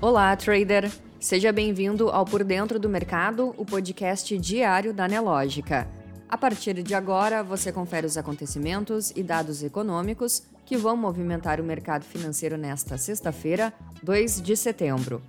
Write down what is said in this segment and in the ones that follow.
Olá, trader! Seja bem-vindo ao Por Dentro do Mercado, o podcast diário da Nelógica. A partir de agora, você confere os acontecimentos e dados econômicos que vão movimentar o mercado financeiro nesta sexta-feira, 2 de setembro.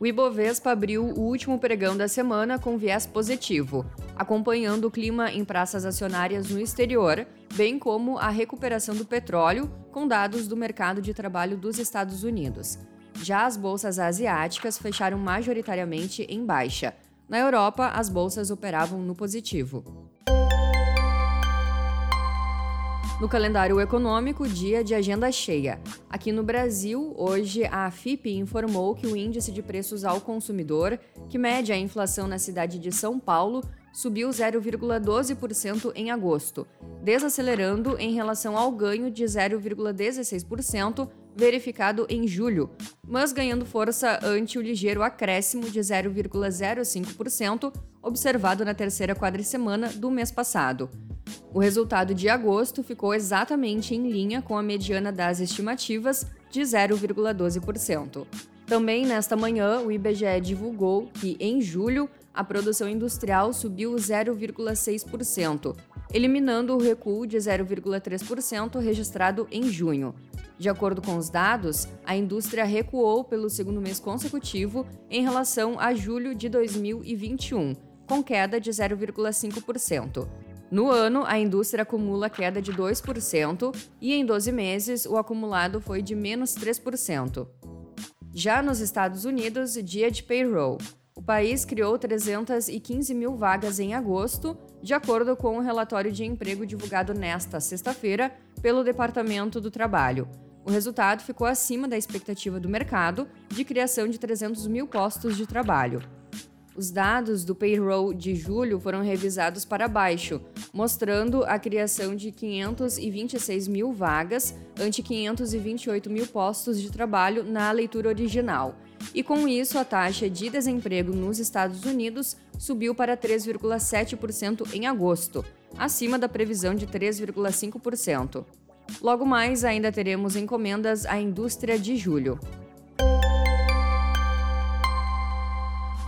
O Ibovespa abriu o último pregão da semana com viés positivo, acompanhando o clima em praças acionárias no exterior, bem como a recuperação do petróleo, com dados do mercado de trabalho dos Estados Unidos. Já as bolsas asiáticas fecharam majoritariamente em baixa. Na Europa, as bolsas operavam no positivo. No calendário econômico, dia de agenda cheia. Aqui no Brasil, hoje a FIP informou que o índice de preços ao consumidor, que mede a inflação na cidade de São Paulo, subiu 0,12% em agosto, desacelerando em relação ao ganho de 0,16% verificado em julho, mas ganhando força ante o ligeiro acréscimo de 0,05% observado na terceira quadricemana do mês passado. O resultado de agosto ficou exatamente em linha com a mediana das estimativas de 0,12%. Também nesta manhã, o IBGE divulgou que, em julho, a produção industrial subiu 0,6%, eliminando o recuo de 0,3% registrado em junho. De acordo com os dados, a indústria recuou pelo segundo mês consecutivo em relação a julho de 2021, com queda de 0,5%. No ano, a indústria acumula queda de 2% e em 12 meses o acumulado foi de menos 3%. Já nos Estados Unidos, dia de payroll. O país criou 315 mil vagas em agosto, de acordo com o um relatório de emprego divulgado nesta sexta-feira pelo Departamento do Trabalho. O resultado ficou acima da expectativa do mercado de criação de 300 mil postos de trabalho. Os dados do payroll de julho foram revisados para baixo, mostrando a criação de 526 mil vagas ante 528 mil postos de trabalho na leitura original. E com isso, a taxa de desemprego nos Estados Unidos subiu para 3,7% em agosto, acima da previsão de 3,5%. Logo mais, ainda teremos encomendas à indústria de julho.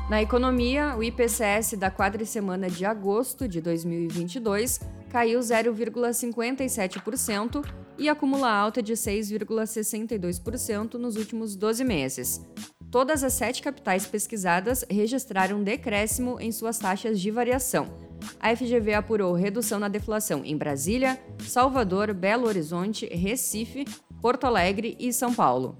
Na economia, o IPCS da quadricemana de agosto de 2022 caiu 0,57% e acumula alta de 6,62% nos últimos 12 meses. Todas as sete capitais pesquisadas registraram decréscimo em suas taxas de variação. A FGV apurou redução na deflação em Brasília, Salvador, Belo Horizonte, Recife, Porto Alegre e São Paulo.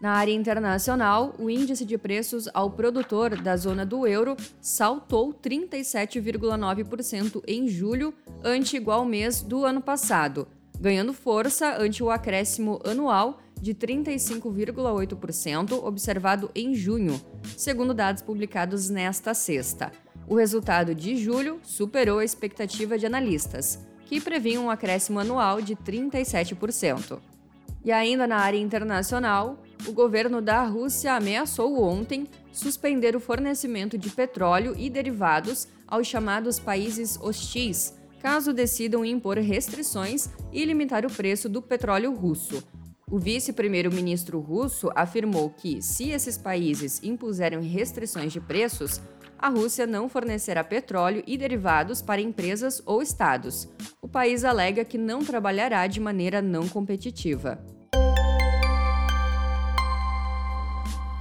Na área internacional, o índice de preços ao produtor da zona do euro saltou 37,9% em julho, ante igual mês do ano passado, ganhando força ante o acréscimo anual de 35,8% observado em junho, segundo dados publicados nesta sexta. O resultado de julho superou a expectativa de analistas, que previam um acréscimo anual de 37%. E ainda na área internacional, o governo da Rússia ameaçou ontem suspender o fornecimento de petróleo e derivados aos chamados países hostis, caso decidam impor restrições e limitar o preço do petróleo russo. O vice-primeiro-ministro russo afirmou que, se esses países impuserem restrições de preços, a Rússia não fornecerá petróleo e derivados para empresas ou estados. O país alega que não trabalhará de maneira não competitiva.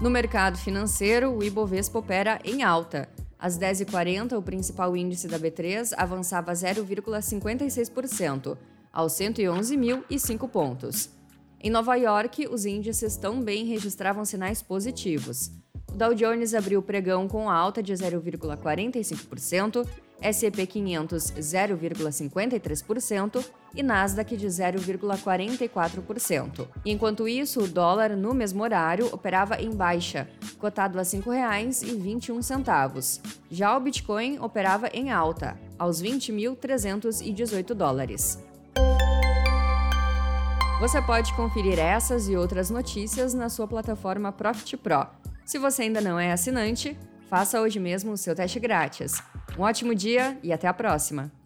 No mercado financeiro, o Ibovespa opera em alta. Às 10h40, o principal índice da B3 avançava 0,56%, aos 111.005 pontos. Em Nova York, os índices também registravam sinais positivos. Dow Jones abriu o pregão com alta de 0,45%, S&P 500 0,53% e Nasdaq de 0,44%. Enquanto isso, o dólar no mesmo horário operava em baixa, cotado a R$ 5,21. Já o Bitcoin operava em alta, aos 20.318 dólares. Você pode conferir essas e outras notícias na sua plataforma Profit Pro. Se você ainda não é assinante, faça hoje mesmo o seu teste grátis. Um ótimo dia e até a próxima!